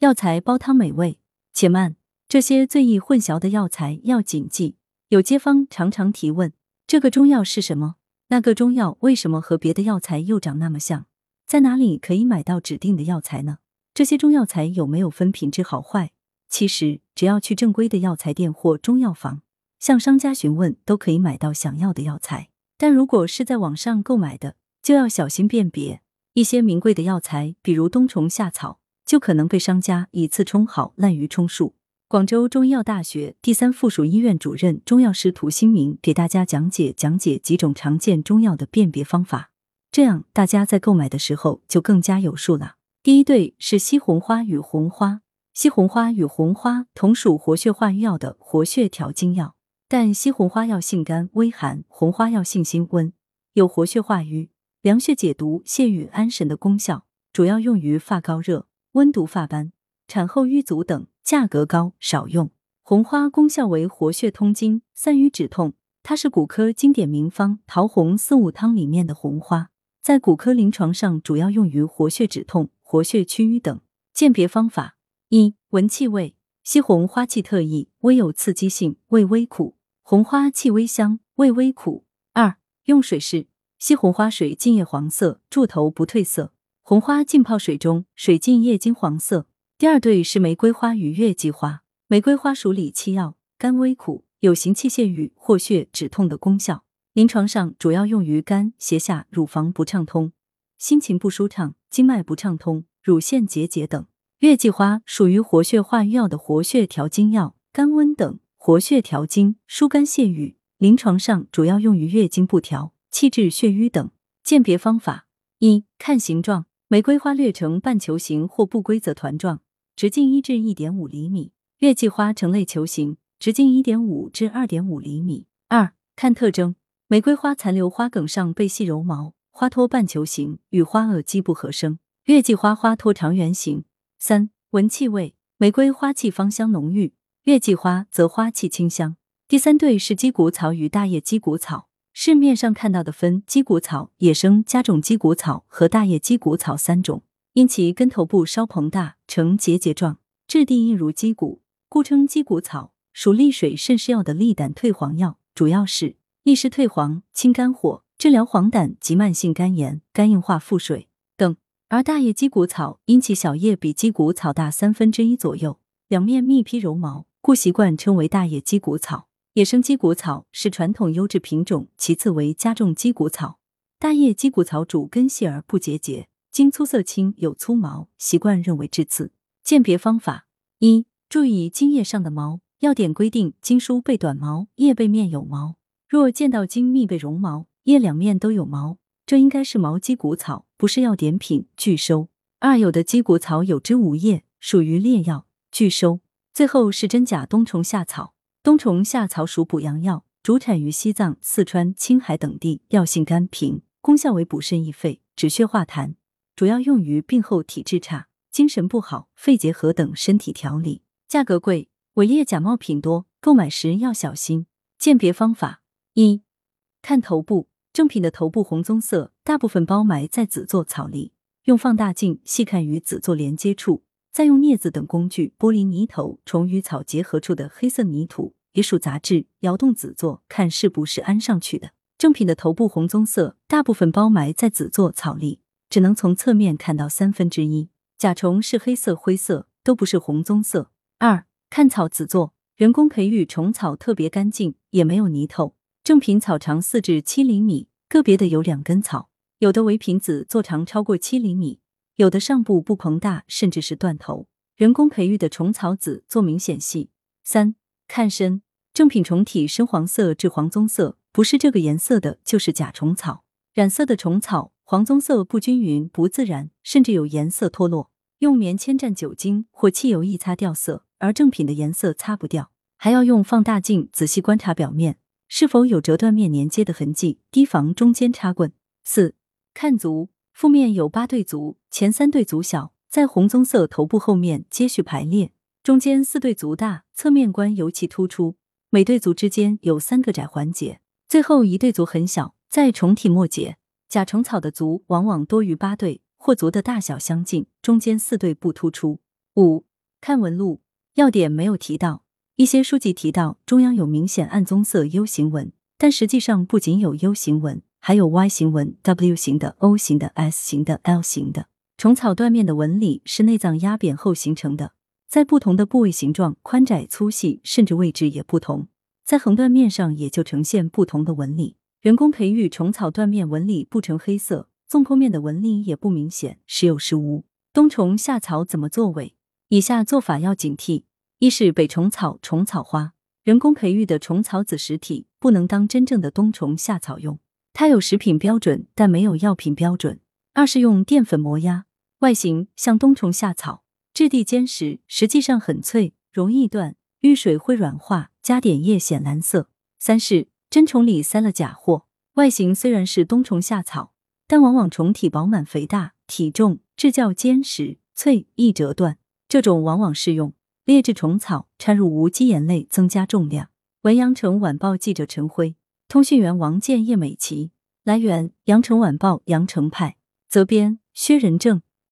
药材煲汤美味，且慢，这些最易混淆的药材要谨记。有街坊常常提问：这个中药是什么？那个中药为什么和别的药材又长那么像？在哪里可以买到指定的药材呢？这些中药材有没有分品质好坏？其实，只要去正规的药材店或中药房，向商家询问，都可以买到想要的药材。但如果是在网上购买的，就要小心辨别。一些名贵的药材，比如冬虫夏草，就可能被商家以次充好、滥竽充数。广州中医药大学第三附属医院主任中药师涂新明给大家讲解讲解几种常见中药的辨别方法，这样大家在购买的时候就更加有数了。第一对是西红花与红花，西红花与红花同属活血化瘀药的活血调经药，但西红花药性甘微寒，红花药性辛温，有活血化瘀。凉血解毒、泻郁安神的功效，主要用于发高热、温毒发斑、产后瘀阻等，价格高，少用。红花功效为活血通经、散瘀止痛，它是骨科经典名方桃红四物汤里面的红花，在骨科临床上主要用于活血止痛、活血祛瘀等。鉴别方法一：闻气味，西红花气特异，微有刺激性，味微苦；红花气微香，味微苦。二：用水试。西红花水浸液黄色，柱头不褪色；红花浸泡水中，水浸液金黄色。第二对是玫瑰花与月季花。玫瑰花属理气药，甘微苦，有行气泄瘀、活血止痛的功效。临床上主要用于肝、胁下、乳房不畅通、心情不舒畅、经脉不畅通、乳腺结节等。月季花属于活血化瘀药的活血调经药，甘温等，活血调经、疏肝泄瘀。临床上主要用于月经不调。气滞血瘀等鉴别方法一看形状，玫瑰花略呈半球形或不规则团状，直径一至一点五厘米；月季花呈类球形，直径一点五至二点五厘米。二看特征，玫瑰花残留花梗上被细柔毛，花托半球形，与花萼基不合生；月季花花托长圆形。三闻气味，玫瑰花气芳香浓郁，月季花则花气清香。第三对是鸡骨草与大叶鸡骨草。市面上看到的分鸡骨草、野生加种鸡骨草和大叶鸡骨草三种，因其根头部稍膨大，呈结节状，质地硬如鸡骨，故称鸡骨草。属利水渗湿药的利胆退黄药，主要是利湿退黄、清肝火，治疗黄疸及慢性肝炎、肝硬化腹水等。而大叶鸡骨草因其小叶比鸡骨草大三分之一左右，两面密披柔毛，故习惯称为大叶鸡骨草。野生鸡骨草是传统优质品种，其次为加种鸡骨草。大叶鸡骨草主根细而不结节，茎粗色青，有粗毛，习惯认为致刺。鉴别方法一：注意茎叶上的毛。要点规定，茎疏背短毛，叶背面有毛。若见到茎密被绒毛，叶两面都有毛，这应该是毛鸡骨草，不是药典品，拒收。二有的鸡骨草有枝无叶，属于劣药，拒收。最后是真假冬虫夏草。冬虫夏草属补阳药，主产于西藏、四川、青海等地，药性甘平，功效为补肾益肺、止血化痰，主要用于病后体质差、精神不好、肺结核等身体调理。价格贵，伪劣假冒品多，购买时要小心。鉴别方法一：看头部，正品的头部红棕色，大部分包埋在紫座草里，用放大镜细看与紫座连接处。再用镊子等工具剥离泥头、虫与草结合处的黑色泥土，也属杂质，摇动子座，看是不是安上去的。正品的头部红棕色，大部分包埋在子座草里，只能从侧面看到三分之一。甲虫是黑色、灰色，都不是红棕色。二看草子座，人工培育虫草特别干净，也没有泥头。正品草长四至七厘米，个别的有两根草，有的唯品子座长超过七厘米。有的上部不膨大，甚至是断头。人工培育的虫草籽做明显细。三看身，正品虫体深黄色至黄棕色，不是这个颜色的就是假虫草。染色的虫草黄棕色不均匀、不自然，甚至有颜色脱落。用棉签蘸酒精或汽油一擦掉色，而正品的颜色擦不掉，还要用放大镜仔细观察表面是否有折断面连接的痕迹，提防中间插棍。四看足。腹面有八对足，前三对足小，在红棕色头部后面接续排列，中间四对足大，侧面观尤其突出。每对足之间有三个窄环节，最后一对足很小，在虫体末节。甲虫草的足往往多于八对，或足的大小相近，中间四对不突出。五看纹路，要点没有提到。一些书籍提到中央有明显暗棕色 U 型纹，但实际上不仅有 U 型纹，还有 Y 型纹、W 型的、O 型的、S 型的、L 型的。虫草断面的纹理是内脏压扁后形成的，在不同的部位、形状、宽窄、粗细，甚至位置也不同，在横断面上也就呈现不同的纹理。人工培育虫草断面纹理不呈黑色，纵剖面的纹理也不明显，时有时无。冬虫夏草怎么作为？以下做法要警惕。一是北虫草、虫草花，人工培育的虫草子实体不能当真正的冬虫夏草用，它有食品标准，但没有药品标准。二是用淀粉磨压，外形像冬虫夏草，质地坚实，实际上很脆，容易断，遇水会软化，加点液显蓝色。三是真虫里塞了假货，外形虽然是冬虫夏草，但往往虫体饱满肥大，体重质较坚实脆，易折断，这种往往是用。劣质虫草掺入无机盐类，增加重量。文阳城晚报记者陈辉，通讯员王建、叶美琪。来源：阳城晚报阳城派。责编：薛仁正。